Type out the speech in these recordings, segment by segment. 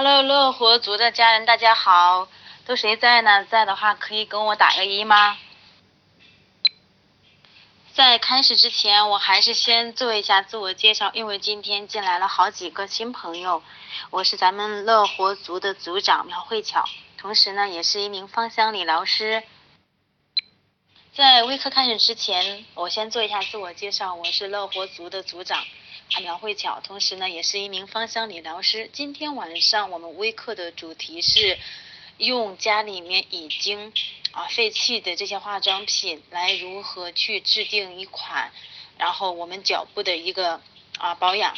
Hello，乐活族的家人，大家好，都谁在呢？在的话可以跟我打个一吗？在开始之前，我还是先做一下自我介绍，因为今天进来了好几个新朋友。我是咱们乐活族的族长苗慧巧，同时呢，也是一名芳香理疗师。在微课开始之前，我先做一下自我介绍，我是乐活族的族长。苗慧巧，同时呢也是一名芳香理疗师。今天晚上我们微课的主题是用家里面已经啊废弃的这些化妆品来如何去制定一款，然后我们脚部的一个啊保养。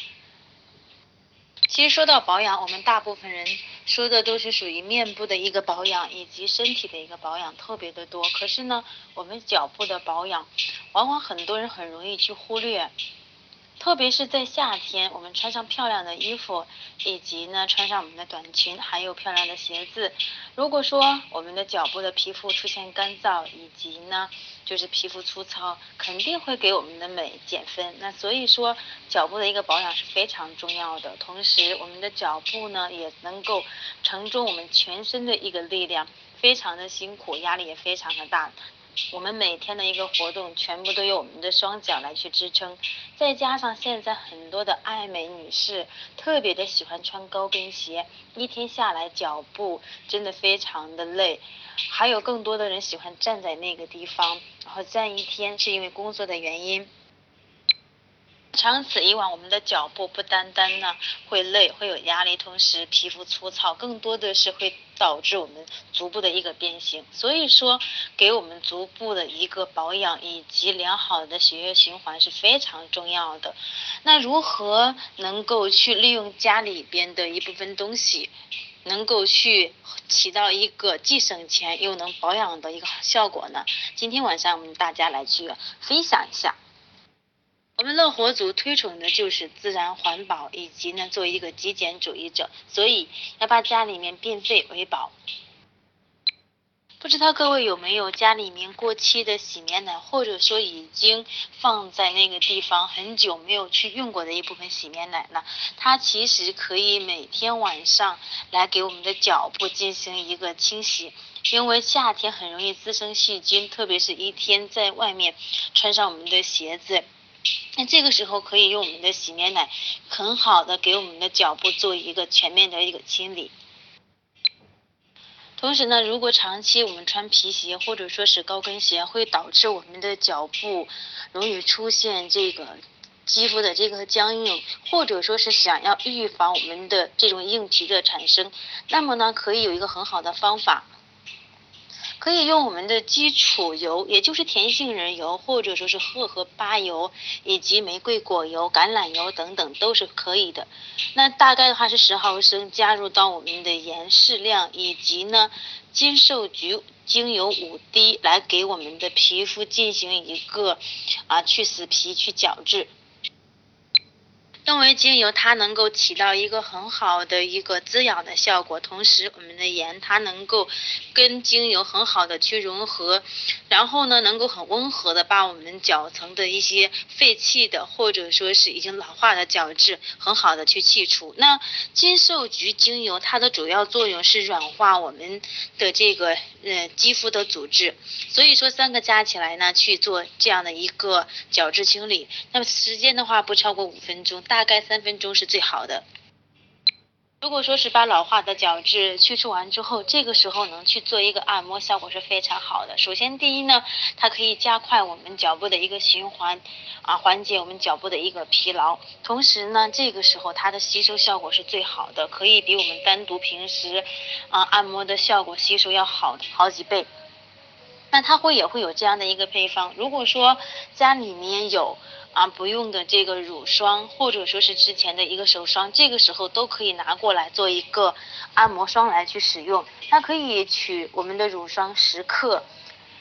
其实说到保养，我们大部分人说的都是属于面部的一个保养以及身体的一个保养，特别的多。可是呢，我们脚部的保养，往往很多人很容易去忽略。特别是在夏天，我们穿上漂亮的衣服，以及呢穿上我们的短裙，还有漂亮的鞋子。如果说我们的脚部的皮肤出现干燥，以及呢就是皮肤粗糙，肯定会给我们的美减分。那所以说脚部的一个保养是非常重要的。同时，我们的脚部呢也能够承重我们全身的一个力量，非常的辛苦，压力也非常的大。我们每天的一个活动，全部都由我们的双脚来去支撑，再加上现在很多的爱美女士特别的喜欢穿高跟鞋，一天下来脚步真的非常的累，还有更多的人喜欢站在那个地方，然后站一天是因为工作的原因。长此以往，我们的脚步不单单呢会累，会有压力，同时皮肤粗糙，更多的是会导致我们足部的一个变形。所以说，给我们足部的一个保养以及良好的血液循环是非常重要的。那如何能够去利用家里边的一部分东西，能够去起到一个既省钱又能保养的一个效果呢？今天晚上我们大家来去分享一下。我们乐活族推崇的就是自然环保，以及呢做一个极简主义者，所以要把家里面变废为宝。不知道各位有没有家里面过期的洗面奶，或者说已经放在那个地方很久没有去用过的一部分洗面奶呢？它其实可以每天晚上来给我们的脚部进行一个清洗，因为夏天很容易滋生细菌，特别是一天在外面穿上我们的鞋子。那这个时候可以用我们的洗面奶，很好的给我们的脚部做一个全面的一个清理。同时呢，如果长期我们穿皮鞋或者说是高跟鞋，会导致我们的脚部容易出现这个肌肤的这个僵硬，或者说是想要预防我们的这种硬皮的产生，那么呢，可以有一个很好的方法。可以用我们的基础油，也就是甜杏仁油，或者说是荷荷巴油，以及玫瑰果油、橄榄油等等都是可以的。那大概的话是十毫升，加入到我们的盐适量，以及呢金寿菊精油五滴，来给我们的皮肤进行一个啊去死皮、去角质。因为精油它能够起到一个很好的一个滋养的效果，同时我们的盐它能够跟精油很好的去融合，然后呢能够很温和的把我们角层的一些废弃的或者说是已经老化的角质很好的去去除。那金寿菊精油它的主要作用是软化我们的这个呃肌肤的组织，所以说三个加起来呢去做这样的一个角质清理，那么时间的话不超过五分钟大。大概三分钟是最好的。如果说是把老化的角质去除完之后，这个时候能去做一个按摩，效果是非常好的。首先，第一呢，它可以加快我们脚部的一个循环，啊，缓解我们脚部的一个疲劳。同时呢，这个时候它的吸收效果是最好的，可以比我们单独平时啊按摩的效果吸收要好好几倍。那它会也会有这样的一个配方，如果说家里面有。啊，不用的这个乳霜，或者说是之前的一个手霜，这个时候都可以拿过来做一个按摩霜来去使用。那可以取我们的乳霜十克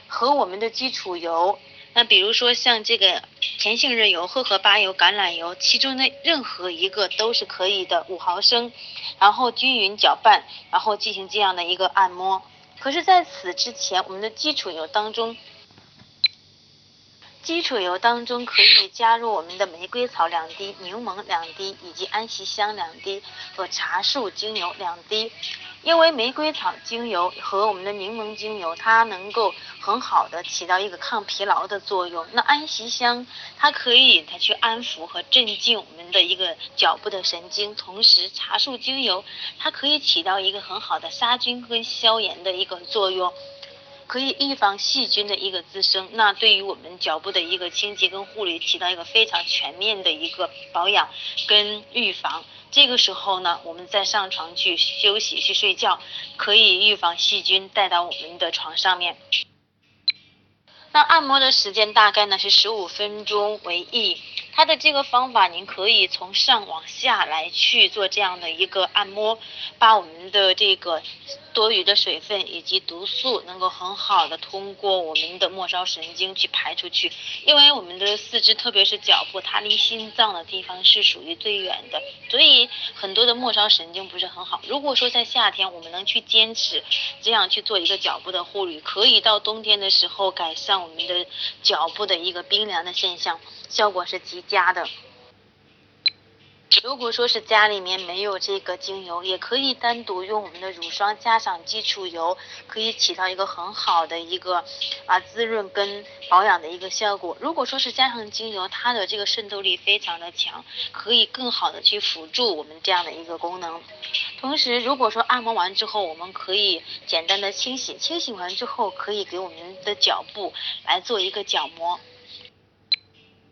和我们的基础油，那比如说像这个甜杏仁油、荷荷巴油、橄榄油，其中的任何一个都是可以的，五毫升，然后均匀搅拌，然后进行这样的一个按摩。可是，在此之前，我们的基础油当中。基础油当中可以加入我们的玫瑰草两滴、柠檬两滴以及安息香两滴和茶树精油两滴。因为玫瑰草精油和我们的柠檬精油，它能够很好的起到一个抗疲劳的作用。那安息香，它可以它去安抚和镇静我们的一个脚部的神经。同时，茶树精油它可以起到一个很好的杀菌跟消炎的一个作用。可以预防细菌的一个滋生，那对于我们脚部的一个清洁跟护理起到一个非常全面的一个保养跟预防。这个时候呢，我们再上床去休息去睡觉，可以预防细菌带到我们的床上面。那按摩的时间大概呢是十五分钟为宜。它的这个方法，您可以从上往下来去做这样的一个按摩，把我们的这个多余的水分以及毒素能够很好的通过我们的末梢神经去排出去。因为我们的四肢，特别是脚部，它离心脏的地方是属于最远的，所以很多的末梢神经不是很好。如果说在夏天我们能去坚持这样去做一个脚部的护理，可以到冬天的时候改善我们的脚部的一个冰凉的现象，效果是极。加的，如果说是家里面没有这个精油，也可以单独用我们的乳霜加上基础油，可以起到一个很好的一个啊滋润跟保养的一个效果。如果说是加上精油，它的这个渗透力非常的强，可以更好的去辅助我们这样的一个功能。同时，如果说按摩完之后，我们可以简单的清洗，清洗完之后可以给我们的脚部来做一个角膜。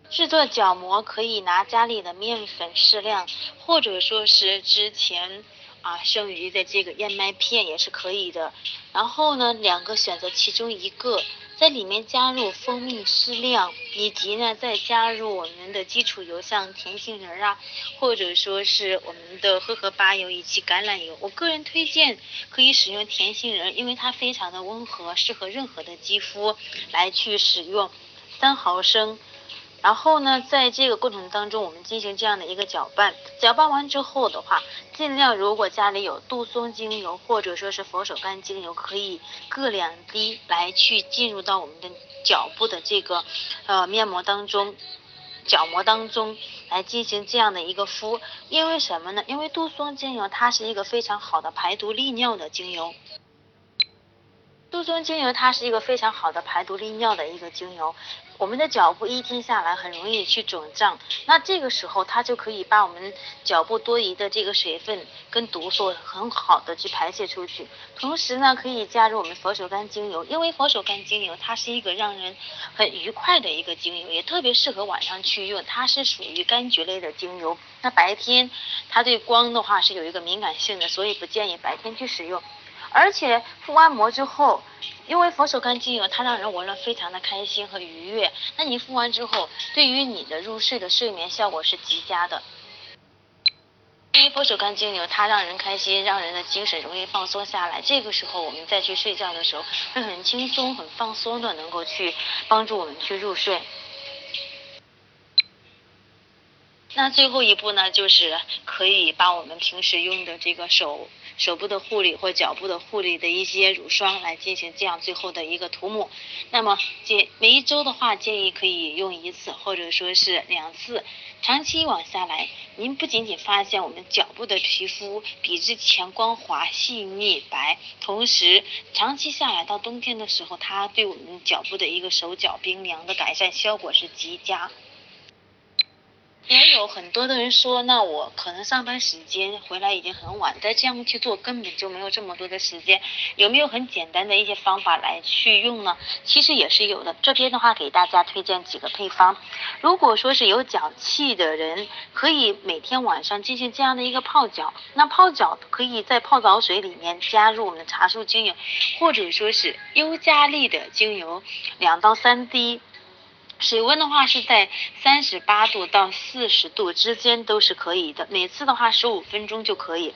制作角膜可以拿家里的面粉适量，或者说是之前啊剩余的这个燕麦片也是可以的。然后呢，两个选择其中一个，在里面加入蜂蜜适量，以及呢再加入我们的基础油，像甜杏仁啊，或者说是我们的荷荷巴油以及橄榄油。我个人推荐可以使用甜杏仁，因为它非常的温和，适合任何的肌肤来去使用，三毫升。然后呢，在这个过程当中，我们进行这样的一个搅拌。搅拌完之后的话，尽量如果家里有杜松精油或者说是佛手柑精油，可以各两滴来去进入到我们的脚部的这个呃面膜当中、角膜当中来进行这样的一个敷。因为什么呢？因为杜松精油它是一个非常好的排毒利尿的精油。杜松精油它是一个非常好的排毒利尿的一个精油。我们的脚部一天下来很容易去肿胀，那这个时候它就可以把我们脚部多余的这个水分跟毒素很好的去排泄出去。同时呢，可以加入我们佛手柑精油，因为佛手柑精油它是一个让人很愉快的一个精油，也特别适合晚上去用。它是属于柑橘类的精油，那白天它对光的话是有一个敏感性的，所以不建议白天去使用。而且敷完膜之后，因为佛手柑精油它让人闻了非常的开心和愉悦，那你敷完之后，对于你的入睡的睡眠效果是极佳的。因为佛手柑精油它让人开心，让人的精神容易放松下来，这个时候我们再去睡觉的时候会很轻松、很放松的，能够去帮助我们去入睡。那最后一步呢，就是可以把我们平时用的这个手。手部的护理或脚部的护理的一些乳霜来进行这样最后的一个涂抹。那么建每一周的话，建议可以用一次或者说是两次。长期往下来，您不仅仅发现我们脚部的皮肤比之前光滑、细腻、白，同时长期下来到冬天的时候，它对我们脚部的一个手脚冰凉的改善效果是极佳。也有很多的人说，那我可能上班时间回来已经很晚，再这样去做根本就没有这么多的时间。有没有很简单的一些方法来去用呢？其实也是有的。这边的话给大家推荐几个配方。如果说是有脚气的人，可以每天晚上进行这样的一个泡脚。那泡脚可以在泡澡水里面加入我们的茶树精油，或者说是优加利的精油，两到三滴。水温的话是在三十八度到四十度之间都是可以的，每次的话十五分钟就可以。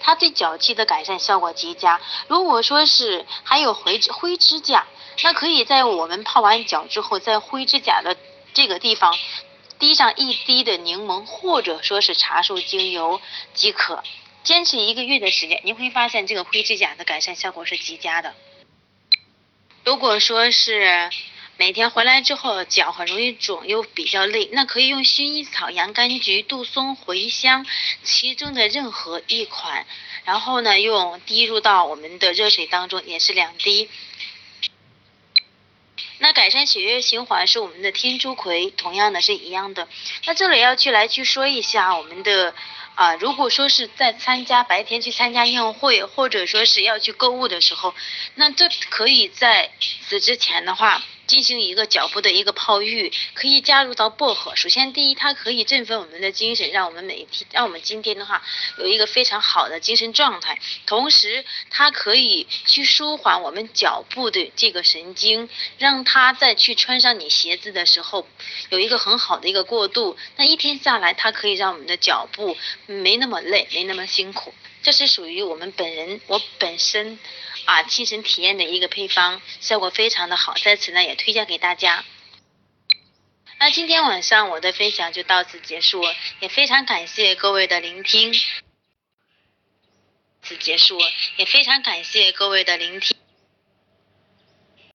它对脚气的改善效果极佳。如果说是还有灰灰指甲，那可以在我们泡完脚之后，在灰指甲的这个地方滴上一滴的柠檬或者说是茶树精油即可。坚持一个月的时间，你会发现这个灰指甲的改善效果是极佳的。如果说是。每天回来之后脚很容易肿又比较累，那可以用薰衣草、洋甘菊、杜松、茴香其中的任何一款，然后呢用滴入到我们的热水当中，也是两滴。那改善血液循环是我们的天竺葵，同样的是一样的。那这里要去来去说一下我们的啊，如果说是在参加白天去参加宴会，或者说是要去购物的时候，那这可以在此之前的话。进行一个脚部的一个泡浴，可以加入到薄荷。首先，第一，它可以振奋我们的精神，让我们每一天，让我们今天的话有一个非常好的精神状态。同时，它可以去舒缓我们脚部的这个神经，让它再去穿上你鞋子的时候有一个很好的一个过渡。那一天下来，它可以让我们的脚步没那么累，没那么辛苦。这是属于我们本人，我本身。啊，亲身体验的一个配方，效果非常的好，在此呢也推荐给大家。那今天晚上我的分享就到此结束，也非常感谢各位的聆听。此结束，也非常感谢各位的聆听。